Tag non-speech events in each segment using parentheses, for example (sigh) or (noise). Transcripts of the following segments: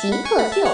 极客秀。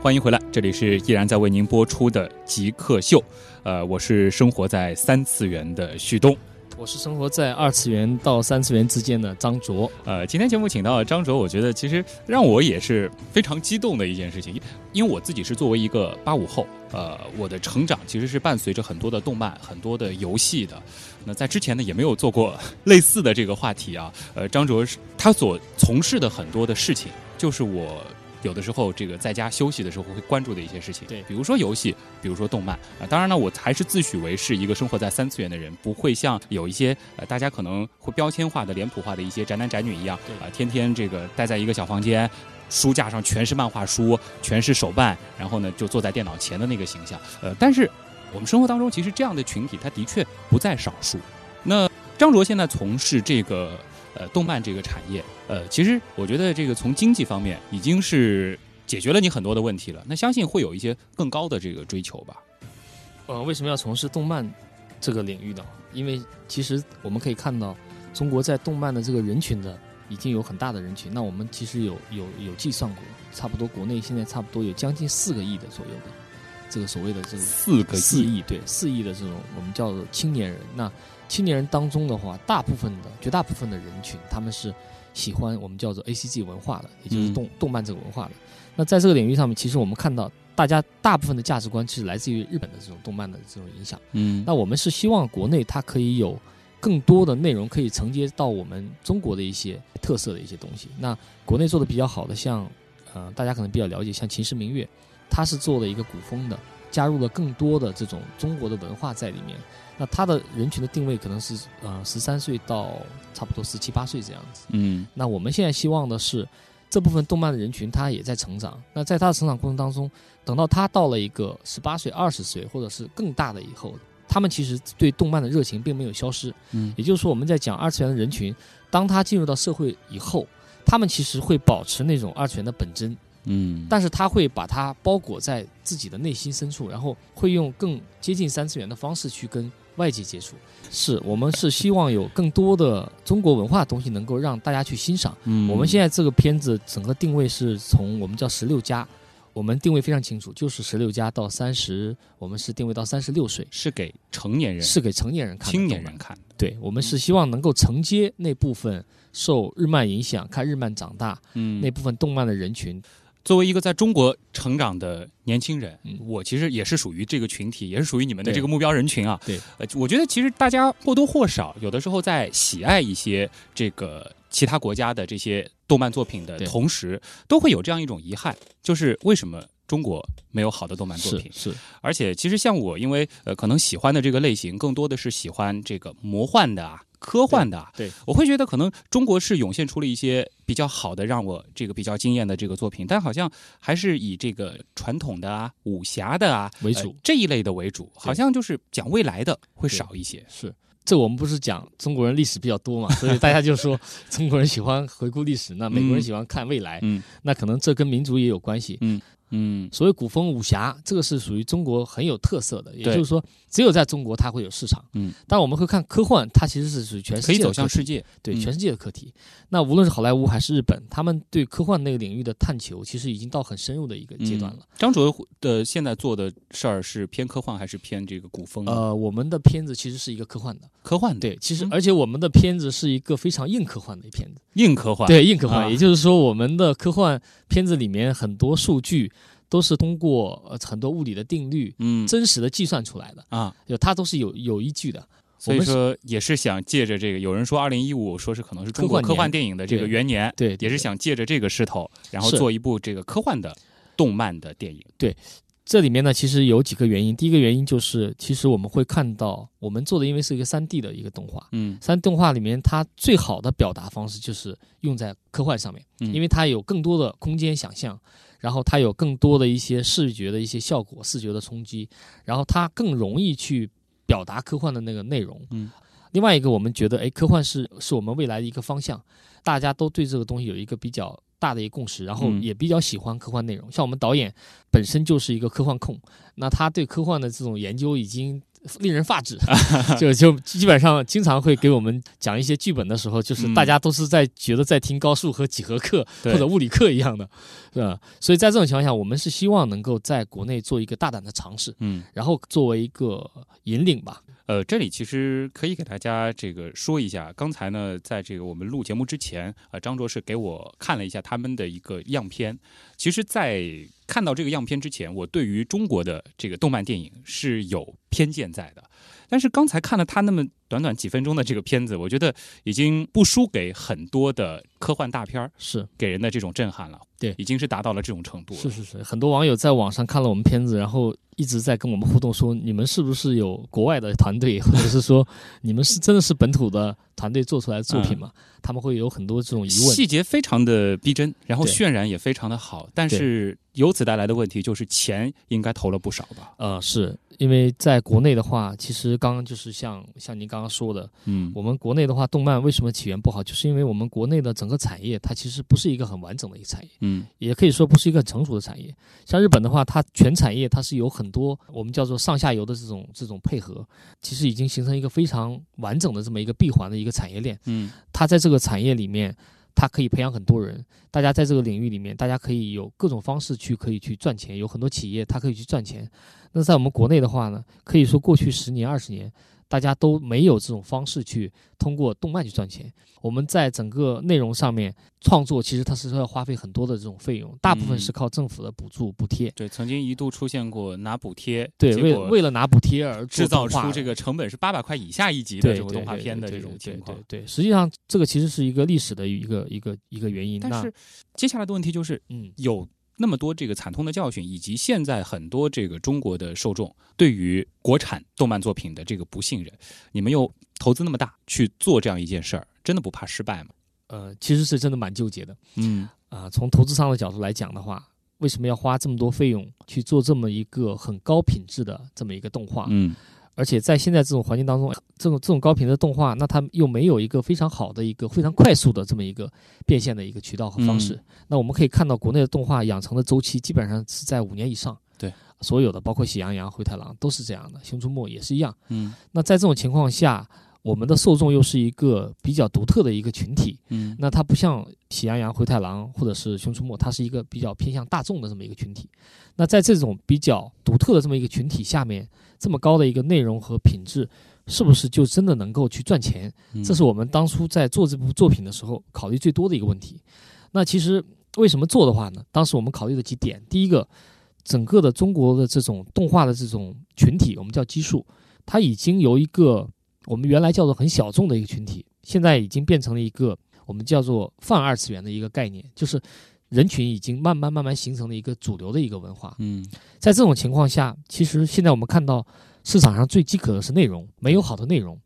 欢迎回来，这里是依然在为您播出的极客秀。呃，我是生活在三次元的旭东，我是生活在二次元到三次元之间的张卓。呃，今天节目请到张卓，我觉得其实让我也是非常激动的一件事情，因为我自己是作为一个八五后，呃，我的成长其实是伴随着很多的动漫、很多的游戏的。那在之前呢，也没有做过类似的这个话题啊。呃，张卓是他所从事的很多的事情，就是我。有的时候，这个在家休息的时候会关注的一些事情，对，比如说游戏，比如说动漫啊。当然呢，我还是自诩为是一个生活在三次元的人，不会像有一些呃大家可能会标签化的、脸谱化的一些宅男宅女一样，啊，天天这个待在一个小房间，书架上全是漫画书，全是手办，然后呢就坐在电脑前的那个形象。呃，但是我们生活当中其实这样的群体，他的确不在少数。那张卓现在从事这个。呃，动漫这个产业，呃，其实我觉得这个从经济方面已经是解决了你很多的问题了。那相信会有一些更高的这个追求吧。呃，为什么要从事动漫这个领域呢？因为其实我们可以看到，中国在动漫的这个人群的已经有很大的人群。那我们其实有有有计算过，差不多国内现在差不多有将近四个亿的左右的这个所谓的这个四个四亿对四亿的这种我们叫做青年人。那青年人当中的话，大部分的绝大部分的人群，他们是喜欢我们叫做 A C G 文化的，也就是动动漫这个文化的。那在这个领域上面，其实我们看到大家大部分的价值观其实来自于日本的这种动漫的这种影响。嗯，那我们是希望国内它可以有更多的内容可以承接到我们中国的一些特色的一些东西。那国内做的比较好的，像呃大家可能比较了解，像《秦时明月》，它是做了一个古风的，加入了更多的这种中国的文化在里面。那他的人群的定位可能是呃十三岁到差不多十七八岁这样子。嗯。那我们现在希望的是，这部分动漫的人群他也在成长。那在他的成长过程当中，等到他到了一个十八岁、二十岁或者是更大的以后，他们其实对动漫的热情并没有消失。嗯。也就是说，我们在讲二次元的人群，当他进入到社会以后，他们其实会保持那种二次元的本真。嗯。但是他会把它包裹在自己的内心深处，然后会用更接近三次元的方式去跟。外界接触，是我们是希望有更多的中国文化的东西能够让大家去欣赏。嗯，我们现在这个片子整个定位是从我们叫十六加，我们定位非常清楚，就是十六加到三十，我们是定位到三十六岁，是给成年人，是给成年人看，青年人看。对，我们是希望能够承接那部分受日漫影响、看日漫长大，嗯，那部分动漫的人群。作为一个在中国成长的年轻人，我其实也是属于这个群体，也是属于你们的这个目标人群啊。对，呃，我觉得其实大家或多或少有的时候在喜爱一些这个其他国家的这些动漫作品的同时，都会有这样一种遗憾，就是为什么中国没有好的动漫作品？是，而且其实像我，因为呃，可能喜欢的这个类型更多的是喜欢这个魔幻的啊。科幻的，对，我会觉得可能中国是涌现出了一些比较好的，让我这个比较惊艳的这个作品，但好像还是以这个传统的啊、武侠的啊为主。这一类的为主，好像就是讲未来的会少一些。是，这我们不是讲中国人历史比较多嘛，所以大家就说 (laughs) 中国人喜欢回顾历史，那美国人喜欢看未来，嗯，那可能这跟民族也有关系，嗯。嗯，所谓古风武侠，这个是属于中国很有特色的，也就是说，只有在中国它会有市场。嗯，但我们会看科幻，它其实是属于全世界可以走向世界，对全世界的课题。那无论是好莱坞还是日本，他们对科幻那个领域的探求，其实已经到很深入的一个阶段了。张卓的现在做的事儿是偏科幻还是偏这个古风？呃，我们的片子其实是一个科幻的，科幻对，其实而且我们的片子是一个非常硬科幻的一片子，硬科幻。对硬科幻，也就是说我们的科幻片子里面很多数据。都是通过呃很多物理的定律，嗯，真实的计算出来的。啊，就它都是有有依据的。所以说也是想借着这个，有人说二零一五说是可能是中国科幻电影的这个元年，对，也是想借着这个势头，然后做一部这个科幻的动漫的电影。对，这里面呢，其实有几个原因。第一个原因就是，其实我们会看到，我们做的因为是一个三 D 的一个动画，嗯，三 D 动画里面它最好的表达方式就是用在科幻上面，嗯。因为它有更多的空间想象，然后它有更多的一些视觉的一些效果、视觉的冲击，然后它更容易去表达科幻的那个内容。嗯，另外一个，我们觉得，哎，科幻是是我们未来的一个方向，大家都对这个东西有一个比较。大的一个共识，然后也比较喜欢科幻内容。像我们导演本身就是一个科幻控，那他对科幻的这种研究已经令人发指，(laughs) 就就基本上经常会给我们讲一些剧本的时候，就是大家都是在觉得在听高数和几何课或者物理课一样的，是吧？所以在这种情况下，我们是希望能够在国内做一个大胆的尝试，嗯，然后作为一个引领吧。呃，这里其实可以给大家这个说一下，刚才呢，在这个我们录节目之前，呃，张卓是给我看了一下他们的一个样片。其实，在看到这个样片之前，我对于中国的这个动漫电影是有偏见在的。但是刚才看了他那么短短几分钟的这个片子，我觉得已经不输给很多的科幻大片儿，是给人的这种震撼了。对，已经是达到了这种程度。是是是，很多网友在网上看了我们片子，然后一直在跟我们互动，说你们是不是有国外的团队，或者是说你们是真的是本土的团队做出来的作品吗？他们会有很多这种疑问。细节非常的逼真，然后渲染也非常的好，但是由此带来的问题就是钱应该投了不少吧？呃，是。因为在国内的话，其实刚刚就是像像您刚刚说的，嗯，我们国内的话，动漫为什么起源不好，就是因为我们国内的整个产业它其实不是一个很完整的一个产业，嗯，也可以说不是一个很成熟的产业。像日本的话，它全产业它是有很多我们叫做上下游的这种这种配合，其实已经形成一个非常完整的这么一个闭环的一个产业链，嗯，它在这个产业里面。它可以培养很多人，大家在这个领域里面，大家可以有各种方式去可以去赚钱，有很多企业它可以去赚钱。那在我们国内的话呢，可以说过去十年二十年。大家都没有这种方式去通过动漫去赚钱。我们在整个内容上面创作，其实它是要花费很多的这种费用，大部分是靠政府的补助补贴。对，曾经一度出现过拿补贴，对，为为了拿补贴而制造出这个成本是八百块以下一集的这种动画片的这种情况。对，实际上这个其实是一个历史的一个一个一个原因。但是接下来的问题就是，嗯，有。那么多这个惨痛的教训，以及现在很多这个中国的受众对于国产动漫作品的这个不信任，你们又投资那么大去做这样一件事儿，真的不怕失败吗？呃，其实是真的蛮纠结的。嗯啊，从投资商的角度来讲的话，为什么要花这么多费用去做这么一个很高品质的这么一个动画？嗯。而且在现在这种环境当中，这种这种高频的动画，那它又没有一个非常好的一个非常快速的这么一个变现的一个渠道和方式。那我们可以看到，国内的动画养成的周期基本上是在五年以上。对，所有的包括喜羊羊、灰太狼都是这样的，熊出没也是一样。嗯，那在这种情况下，我们的受众又是一个比较独特的一个群体。嗯，那它不像喜羊羊、灰太狼或者是熊出没，它是一个比较偏向大众的这么一个群体。那在这种比较独特的这么一个群体下面。这么高的一个内容和品质，是不是就真的能够去赚钱？这是我们当初在做这部作品的时候考虑最多的一个问题。那其实为什么做的话呢？当时我们考虑的几点：第一个，整个的中国的这种动画的这种群体，我们叫基数，它已经由一个我们原来叫做很小众的一个群体，现在已经变成了一个我们叫做泛二次元的一个概念，就是。人群已经慢慢慢慢形成了一个主流的一个文化。嗯，在这种情况下，其实现在我们看到市场上最饥渴的是内容，没有好的内容。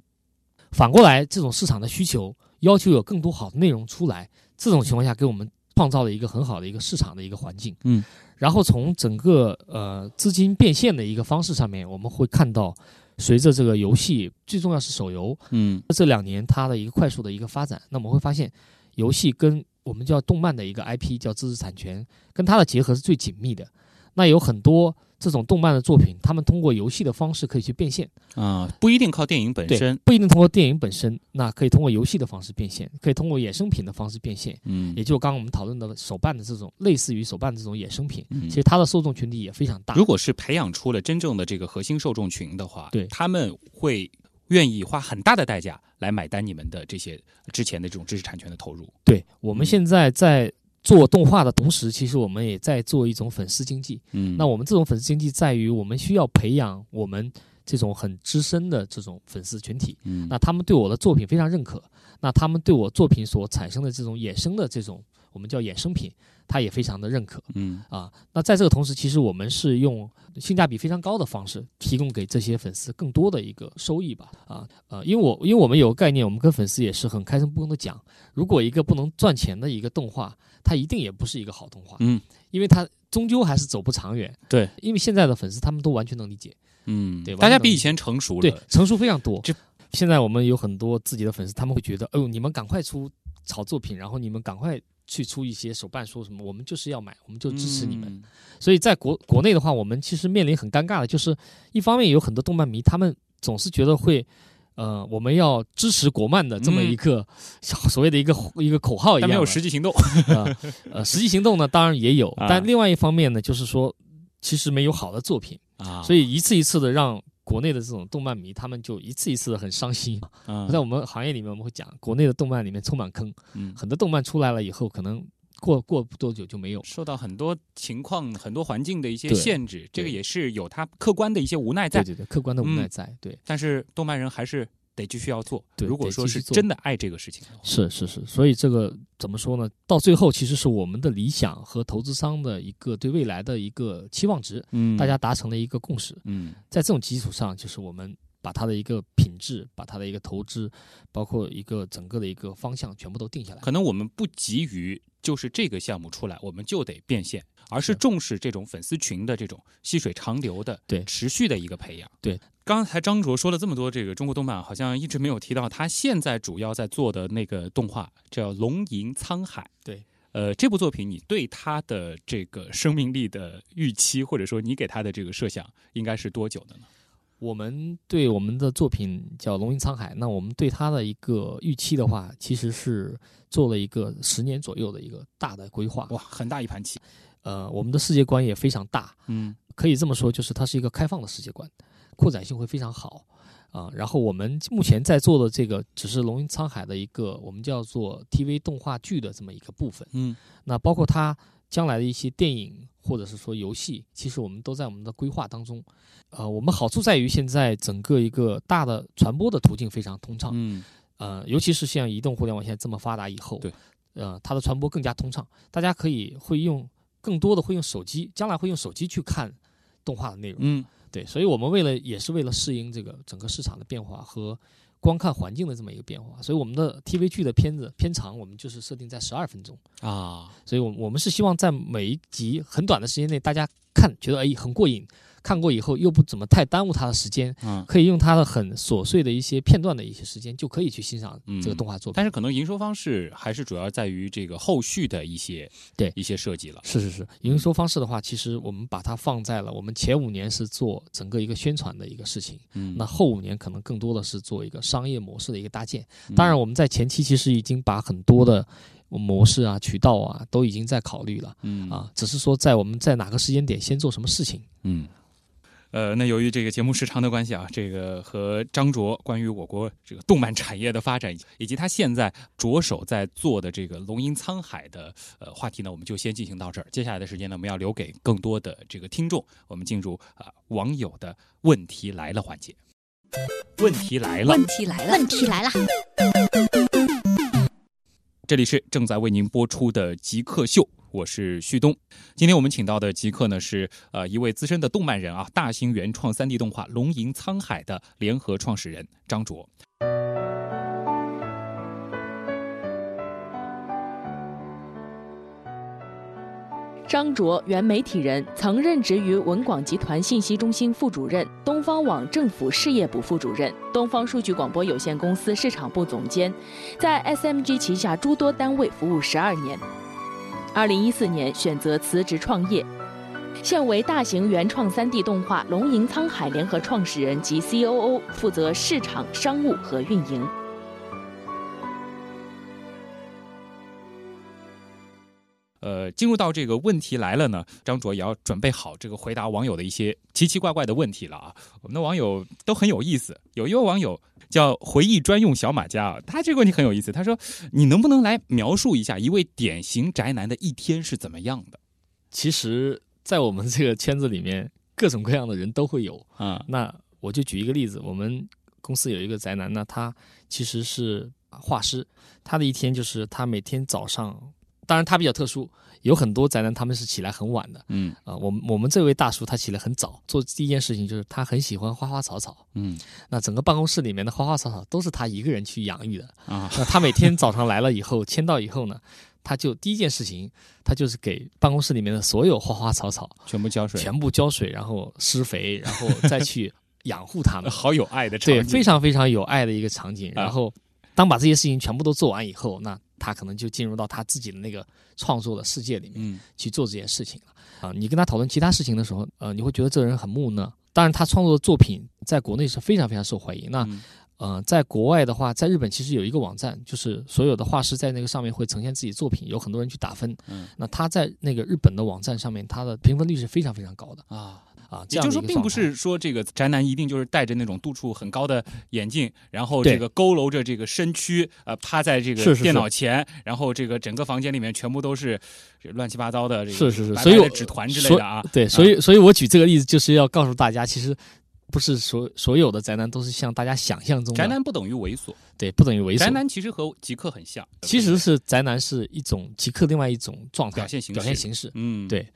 反过来，这种市场的需求要求有更多好的内容出来。这种情况下，给我们创造了一个很好的一个市场的一个环境。嗯，然后从整个呃资金变现的一个方式上面，我们会看到，随着这个游戏，最重要是手游，嗯，这两年它的一个快速的一个发展，那我们会发现，游戏跟我们叫动漫的一个 IP 叫知识产权，跟它的结合是最紧密的。那有很多这种动漫的作品，他们通过游戏的方式可以去变现啊，不一定靠电影本身，不一定通过电影本身，那可以通过游戏的方式变现，可以通过衍生品的方式变现。嗯，也就刚刚我们讨论的手办的这种类似于手办的这种衍生品，其实它的受众群体也非常大。如果是培养出了真正的这个核心受众群的话，对他们会。愿意花很大的代价来买单你们的这些之前的这种知识产权的投入。对，我们现在在做动画的同时，其实我们也在做一种粉丝经济。嗯，那我们这种粉丝经济在于，我们需要培养我们这种很资深的这种粉丝群体。嗯，那他们对我的作品非常认可，那他们对我作品所产生的这种衍生的这种我们叫衍生品，他也非常的认可嗯啊。那在这个同时，其实我们是用性价比非常高的方式，提供给这些粉丝更多的一个收益吧啊呃，因为我因为我们有个概念，我们跟粉丝也是很开诚布公的讲，如果一个不能赚钱的一个动画，它一定也不是一个好动画，嗯，因为它终究还是走不长远。对，因为现在的粉丝他们都完全能理解。嗯，对大家比以前成熟了。对，成熟非常多。就现在我们有很多自己的粉丝，他们会觉得，哎呦，你们赶快出好作品，然后你们赶快去出一些手办，说什么我们就是要买，我们就支持你们。嗯所以在国国内的话，我们其实面临很尴尬的，就是一方面有很多动漫迷，他们总是觉得会。呃，我们要支持国漫的这么一个、所谓的一个一个口号一样的，但没有实际行动。(laughs) 呃呃，实际行动呢，当然也有，啊但另外一方面呢，就是说，其实没有好的作品，啊，所以一次一次的让国内的这种动漫迷，他们就一次一次的很伤心。嗯在我们行业里面，我们会讲，国内的动漫里面充满坑，嗯很多动漫出来了以后，可能过过不多久就没有。受到很多情况、很多环境的一些限制，这个也是有它客观的一些无奈在对。对对，客观的无奈嗯在，对，但是动漫人还是得继续要做。对如果说是真的爱这个事情是是是，所以这个怎么说呢？到最后其实是我们的理想和投资商的一个对未来的一个期望值，嗯大家达成了一个共识。嗯在这种基础上，就是我们把它的一个品质、把它的一个投资，包括一个整个的一个方向，全部都定下来。可能我们不急于就是这个项目出来，我们就得变现，而是是重视这种粉丝群的这种细水长流的、对持续的一个培养。对，刚才张卓说了这么多这个中国动漫，好像一直没有提到他现在主要在做的那个动画叫《龙吟沧海》。对。呃，这部作品你对它的这个生命力的预期，或者说你给它的这个设想，应该是多久的呢？我们对我们的作品叫《龙吟沧海》，那我们对它的一个预期的话，其实是做了一个十年左右的一个大的规划。哇，很大一盘棋。呃，我们的世界观也非常大，嗯可以这么说，就是它是一个开放的世界观，扩展性会非常好啊、然后我们目前在做的这个只是《龙吟沧海》的一个我们叫做 TV 动画剧的这么一个部分。嗯那包括它将来的一些电影或者是说游戏，其实我们都在我们的规划当中。呃，我们好处在于现在整个一个大的传播的途径非常通畅，嗯呃，尤其是像移动互联网现在这么发达以后，对，呃，它的传播更加通畅，大家可以会用更多的会用手机，将来会用手机去看动画的内容。嗯对，所以我们为了也是为了适应这个整个市场的变化和观看环境的这么一个变化，所以我们的 TV 剧的片子片长我们就是设定在十二分钟。啊，所以，我我们是希望在每一集很短的时间内，大家看觉得哎很过瘾，看过以后又不怎么太耽误他的时间，嗯。可以用他的很琐碎的一些片段的一些时间，就可以去欣赏这个嗯动画作品。但是可能营收方式还是主要在于这个后续的一些对一些设计了。是是是，营收方式的话，其实我们把它放在了我们前五年是做整个一个宣传的一个事情，嗯那后五年可能更多的是做一个商业模式的一个搭建。嗯当然，我们在前期其实已经把很多的模式啊、渠道啊都已经在考虑了嗯啊，只是说在我们在哪个时间点先做什么事情。嗯。呃，那由于这个节目时长的关系啊，这个和张卓关于我国这个动漫产业的发展，以及他现在着手在做的这个《龙吟沧海》的呃话题呢，我们就先进行到这儿。接下来的时间呢，我们要留给更多的这个听众，我们进入啊、网友的问题来了环节。问题来了，问题来了，问题来了，这里是正在为您播出的极客秀，我是旭东。今天我们请到的极客呢是呃一位资深的动漫人啊，大型原创三 D 动画《龙吟沧海》的联合创始人张卓。张卓，原媒体人，曾任职于文广集团信息中心副主任、东方网政府事业部副主任、东方数据广播有限公司市场部总监，在 SMG 旗下诸多单位服务十二年。二零一四年选择辞职创业，现为大型原创 3D 动画《龙吟沧海》联合创始人及 COO，负责市场、商务和运营。呃，进入到这个问题来了呢，张卓也要准备好这个回答网友的一些奇奇怪怪的问题了啊。我们的网友都很有意思，有一位网友叫回忆专用小马甲啊，他这个问题很有意思，他说：“你能不能来描述一下一位典型宅男的一天是怎么样的其实，在我们这个圈子里面，各种各样的人都会有。啊那我就举一个例子，我们公司有一个宅男呢，他其实是画师，他的一天就是他每天早上当然他比较特殊，有很多宅男他们是起来很晚的嗯啊。我们我们这位大叔他起来很早，做第一件事情就是他很喜欢花花草草。嗯那整个办公室里面的花花草草都是他一个人去养育的。啊 (laughs) 那他每天早上来了以后，签到以后呢，他就第一件事情，他就是给办公室里面的所有花花草草全部浇水，全部浇水，然后施肥，然后再去养护它们。(laughs) 好有爱的场对，非常非常有爱的一个场景。啊然后，当把这些事情全部都做完以后，那他可能就进入到他自己的那个创作的世界里面嗯去做这件事情了。啊，你跟他讨论其他事情的时候，呃，你会觉得这个人很木讷。当然，他创作的作品在国内是非常非常受欢迎。那嗯呃，在国外的话，在日本其实有一个网站，就是所有的画师在那个上面会呈现自己作品，有很多人去打分。嗯那他在那个日本的网站上面，他的评分率是非常非常高的啊。啊。也就是说，并不是说这个宅男一定就是戴着那种度数很高的眼镜，然后这个佝偻着这个身躯，呃，趴在这个电脑前，然后这个整个房间里面全部都是乱七八糟的这个是是是所以纸团之类的啊。对，所以所以我举这个例子就是要告诉大家，其实不是所所有的宅男都是像大家想象中的宅男不等于猥琐，对，不等于猥琐宅。男其实和极客很像，其实是宅男是一种极客另外一种状态表现形式表现形式。嗯，对。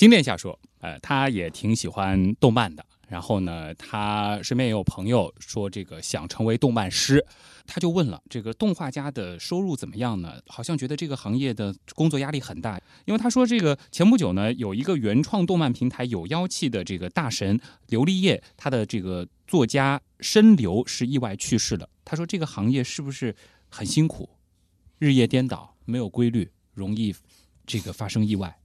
金殿下说，呃，他也挺喜欢动漫的。然后呢，他身边也有朋友说这个想成为动漫师，他就问了，这个动画家的收入怎么样呢？好像觉得这个行业的工作压力很大，因为他说这个前不久呢，有一个原创动漫平台有妖气的这个大神刘立业，他的这个作家申流是意外去世了。他说这个行业是不是很辛苦，日夜颠倒，没有规律，容易这个发生意外？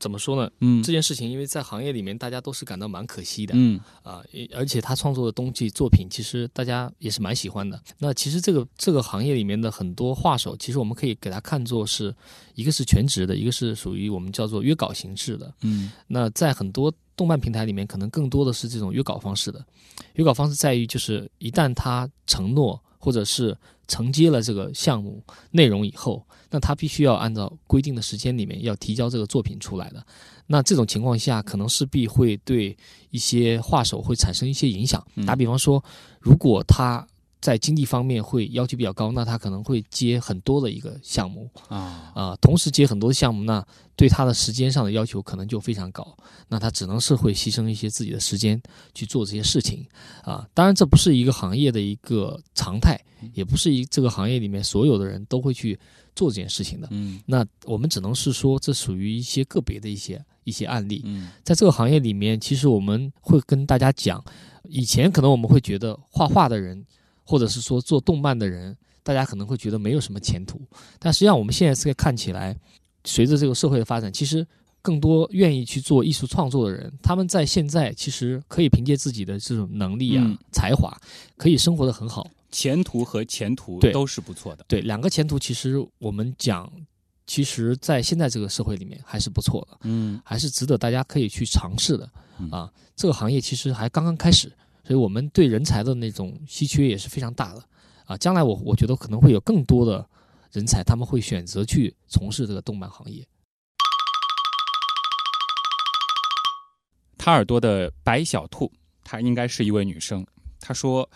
怎么说呢？嗯这件事情，因为在行业里面，大家都是感到蛮可惜的。嗯啊，也而且他创作的东西作品，其实大家也是蛮喜欢的。那其实这个这个行业里面的很多画手，其实我们可以给他看作是一个是全职的，一个是属于我们叫做约稿形式的。嗯那在很多动漫平台里面，可能更多的是这种约稿方式的。约稿方式在于，就是一旦他承诺或者是承接了这个项目内容以后，那他必须要按照规定的时间里面要提交这个作品出来的。那这种情况下，可能势必会对一些画手会产生一些影响。嗯打比方说，如果他在经济方面会要求比较高，那他可能会接很多的一个项目，啊啊、同时接很多项目，那对他的时间上的要求可能就非常高，那他只能是会牺牲一些自己的时间去做这些事情啊。当然，这不是一个行业的一个常态，也不是一这个行业里面所有的人都会去做这件事情的。嗯那我们只能是说，这属于一些个别的一些一些案例。嗯在这个行业里面，其实我们会跟大家讲，以前可能我们会觉得画画的人，或者是说做动漫的人，大家可能会觉得没有什么前途。但实际上，我们现在这个看起来，随着这个社会的发展，其实更多愿意去做艺术创作的人，他们在现在其实可以凭借自己的这种能力啊、嗯才华，可以生活的很好。前途和前途对都是不错的。对，两个前途其实我们讲，其实在现在这个社会里面还是不错的。嗯还是值得大家可以去尝试的嗯啊。这个行业其实还刚刚开始，所以我们对人才的那种稀缺也是非常大的啊。将来我我觉得可能会有更多的人才，他们会选择去从事这个动漫行业。他耳朵的白小兔，她应该是一位女生。她说：“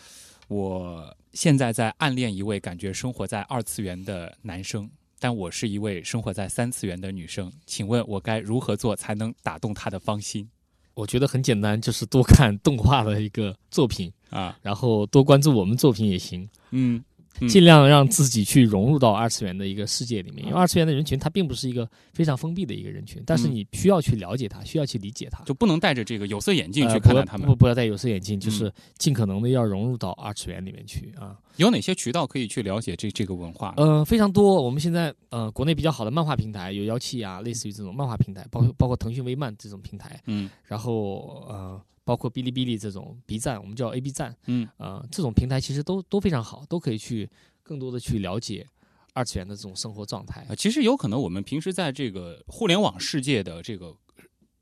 我现在在暗恋一位感觉生活在二次元的男生，但我是一位生活在三次元的女生。请问我该如何做才能打动他的芳心我觉得很简单，就是多看动画的一个作品，啊？然后多关注我们作品也行，嗯。嗯尽量让自己去融入到二次元的一个世界里面。因为二次元的人群它并不是一个非常封闭的一个人群，但是嗯你需要去了解它，需要去理解它。就不能戴着这个有色眼镜去看待他们。不不要戴有色眼镜，就嗯是尽可能的要融入到二次元里面去啊。有哪些渠道可以去了解这这个文化？呃，非常多。我们现在呃，国内比较好的漫画平台有妖气啊，类似于这种漫画平台，包括包括腾讯微漫这种平台，嗯然后呃，包括哔哩哔哩这种 B 站，我们叫 A B 站，嗯呃，这种平台其实都都非常好，都可以去更多的去了解二次元的这种生活状态啊，。其实有可能我们平时在这个互联网世界的这个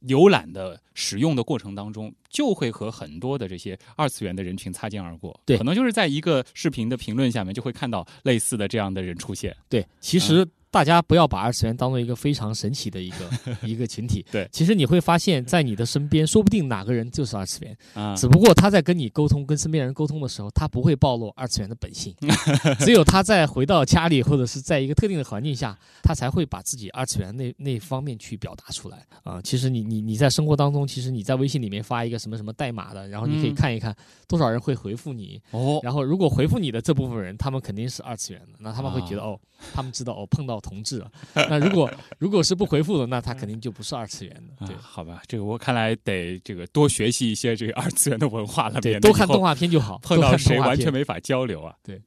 浏览的使用的过程当中，就会和很多的这些二次元的人群擦肩而过。对可能就是在一个视频的评论下面，就会看到类似的这样的人出现。对，其实大家不要把二次元当做一个非常神奇的一个 (laughs) 一个群体。对，其实你会发现在你的身边，说不定哪个人就是二次元，啊，只不过他在跟你沟通、跟身边人沟通的时候，他不会暴露二次元的本性。(laughs) 只有他在回到家里或者是在一个特定的环境下，他才会把自己二次元那那方面去表达出来。啊。其实你你你在生活当中，其实你在微信里面发一个什么什么代码的，然后你可以嗯。看一看多少人会回复你，哦，然后如果回复你的这部分人，他们肯定是二次元的，那他们会觉得、啊。哦，他们知道哦碰到同志了。(laughs) 那如果如果是不回复的，那他肯定就不是二次元的。对啊，好吧，这个我看来得这个多学习一些这个二次元的文化了，对，免得以后多看动画片就好，(laughs) 碰到谁完全没法交流啊。对。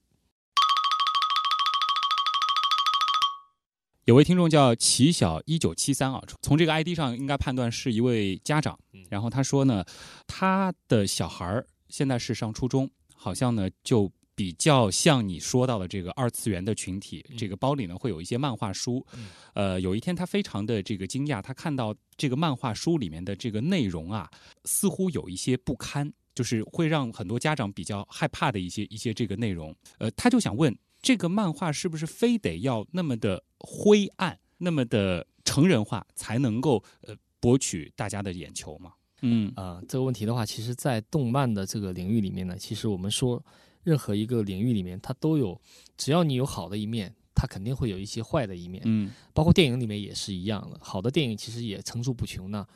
有位听众叫齐小一九七三啊，从这个 ID 上应该判断是一位家长嗯。然后他说呢，他的小孩儿现在是上初中，好像呢就比较像你说到的这个二次元的群体。嗯这个包里呢会有一些漫画书嗯。呃，有一天他非常的这个惊讶，他看到这个漫画书里面的这个内容啊，似乎有一些不堪，就是会让很多家长比较害怕的一些一些这个内容。呃，他就想问，这个漫画是不是非得要那么的灰暗、那么的成人化，才能够呃博取大家的眼球嘛？嗯啊、这个问题的话，其实，在动漫的这个领域里面呢，其实我们说，任何一个领域里面，它都有，只要你有好的一面，它肯定会有一些坏的一面。嗯包括电影里面也是一样的，好的电影其实也层出不穷呢。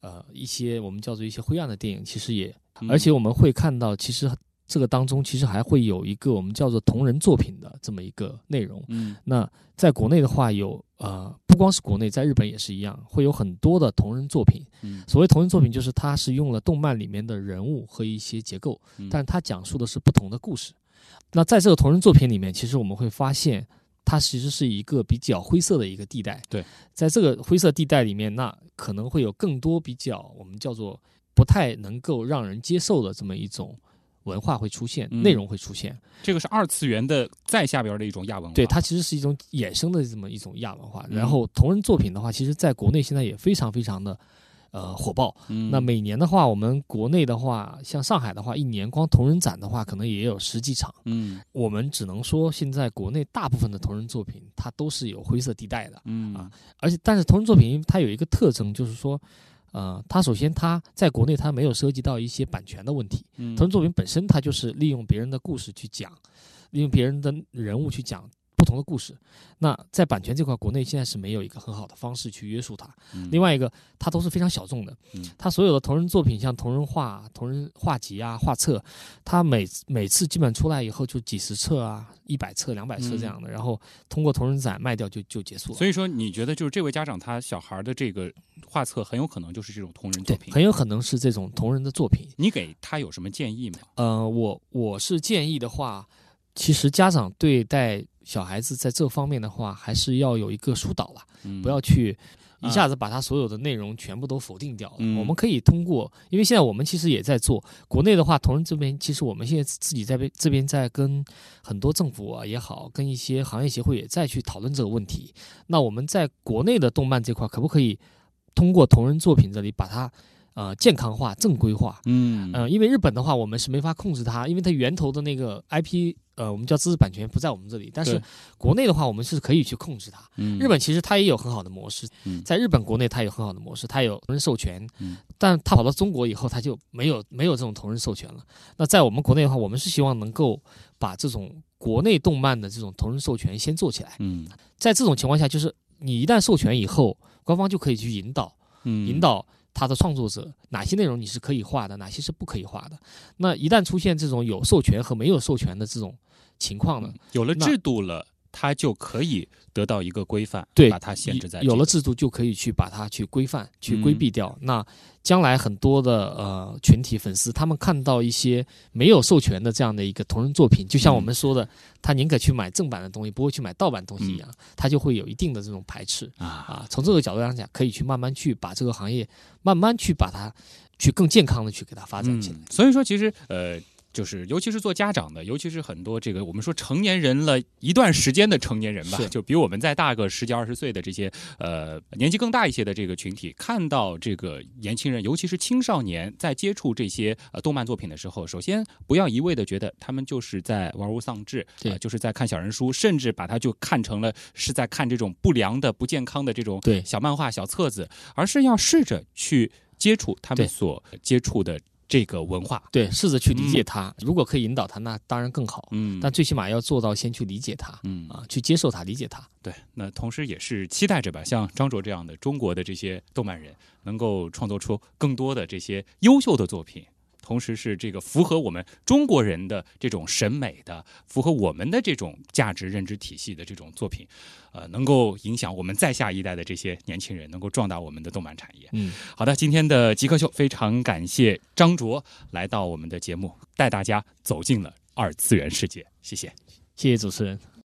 呃，一些我们叫做一些灰暗的电影，其实也，嗯而且我们会看到，其实这个当中其实还会有一个我们叫做同人作品的这么一个内容。嗯那在国内的话有，呃，不光是国内，在日本也是一样，会有很多的同人作品。嗯所谓同人作品，就是它是用了动漫里面的人物和一些结构，嗯但是它讲述的是不同的故事。那在这个同人作品里面，其实我们会发现，它其实是一个比较灰色的一个地带。对，在这个灰色地带里面，那可能会有更多比较我们叫做不太能够让人接受的这么一种文化会出现，嗯内容会出现。这个是二次元的再下边的一种亚文化。对，它其实是一种衍生的这么一种亚文化。嗯然后同人作品的话，其实在国内现在也非常非常的呃火爆。嗯那每年的话，我们国内的话，像上海的话，一年光同人展的话，可能也有十几场。嗯我们只能说，现在国内大部分的同人作品，它都是有灰色地带的。嗯啊而且，但是同人作品它有一个特征，就是说，呃，它首先它在国内它没有涉及到一些版权的问题。嗯同人作品本身它就是利用别人的故事去讲，利用别人的人物去讲不同的故事。那在版权这块，国内现在是没有一个很好的方式去约束它。嗯另外一个，它都是非常小众的嗯，它所有的同人作品，像同人画、同人画集啊、画册，它每每次基本出来以后就几十册啊、一百册、两百册这样的，然后通过同人展卖掉就就结束了。所以说，你觉得就是这位家长他小孩的这个画册很有可能就是这种同人作，品？很有可能是这种同人的作品。你给他有什么建议吗？呃，我我是建议的话，其实家长对待小孩子在这方面的话，还是要有一个疏导了，嗯不要去一啊下子把他所有的内容全部都否定掉了。嗯我们可以通过，因为现在我们其实也在做国内的话，同仁这边其实我们现在自己在被这边在跟很多政府啊也好，跟一些行业协会也在去讨论这个问题。那我们在国内的动漫这块，可不可以通过同人作品这里把它呃健康化、正规化？嗯呃，因为日本的话，我们是没法控制它，因为它源头的那个 IP，呃，我们叫知识版权不在我们这里。但是国内的话，我们是可以去控制它。嗯日本其实它也有很好的模式，嗯在日本国内它有很好的模式，它有同人授权，嗯但它跑到中国以后，它就没有没有这种同人授权了。那在我们国内的话，我们是希望能够把这种国内动漫的这种同人授权先做起来。嗯在这种情况下，就是你一旦授权以后，官方就可以去引导。嗯引导他的创作者哪些内容你是可以画的，哪些是不可以画的。那一旦出现这种有授权和没有授权的这种情况呢，有了制度了，它就可以得到一个规范，对把它限制在有了制度就可以去把它去规范、去嗯规避掉。那将来很多的呃群体粉丝，他们看到一些没有授权的这样的一个同人作品，就像嗯我们说的，他宁可去买正版的东西，不会去买盗版东西一样，他就会有一定的这种排斥。啊啊，从这个角度上讲，可以去慢慢去把这个行业慢慢去把它去更健康的去给它发展起来。嗯。所以说，其实呃。就是尤其是做家长的，尤其是很多这个我们说成年人了一段时间的成年人吧，就比我们再大个十几二十岁的这些呃年纪更大一些的这个群体，看到这个年轻人，尤其是青少年在接触这些呃动漫作品的时候，首先不要一味的觉得他们就是在玩物丧志，对，就是在看小人书，甚至把它就看成了是在看这种不良的、不健康的这种对小漫画、小册子，而是要试着去接触他们所接触的。这个文化，对，试着去理解它。如果可以引导他，那当然更好。嗯，但最起码要做到先去理解它，嗯啊，去接受它，理解它。对，那同时也是期待着吧，像张卓这样的中国的这些动漫人，能够创作出更多的这些优秀的作品。同时是这个符合我们中国人的这种审美的，符合我们的这种价值认知体系的这种作品，呃，能够影响我们在下一代的这些年轻人，能够壮大我们的动漫产业。嗯，好的，今天的极客秀非常感谢张卓来到我们的节目，带大家走进了二次元世界。谢谢，谢谢主持人。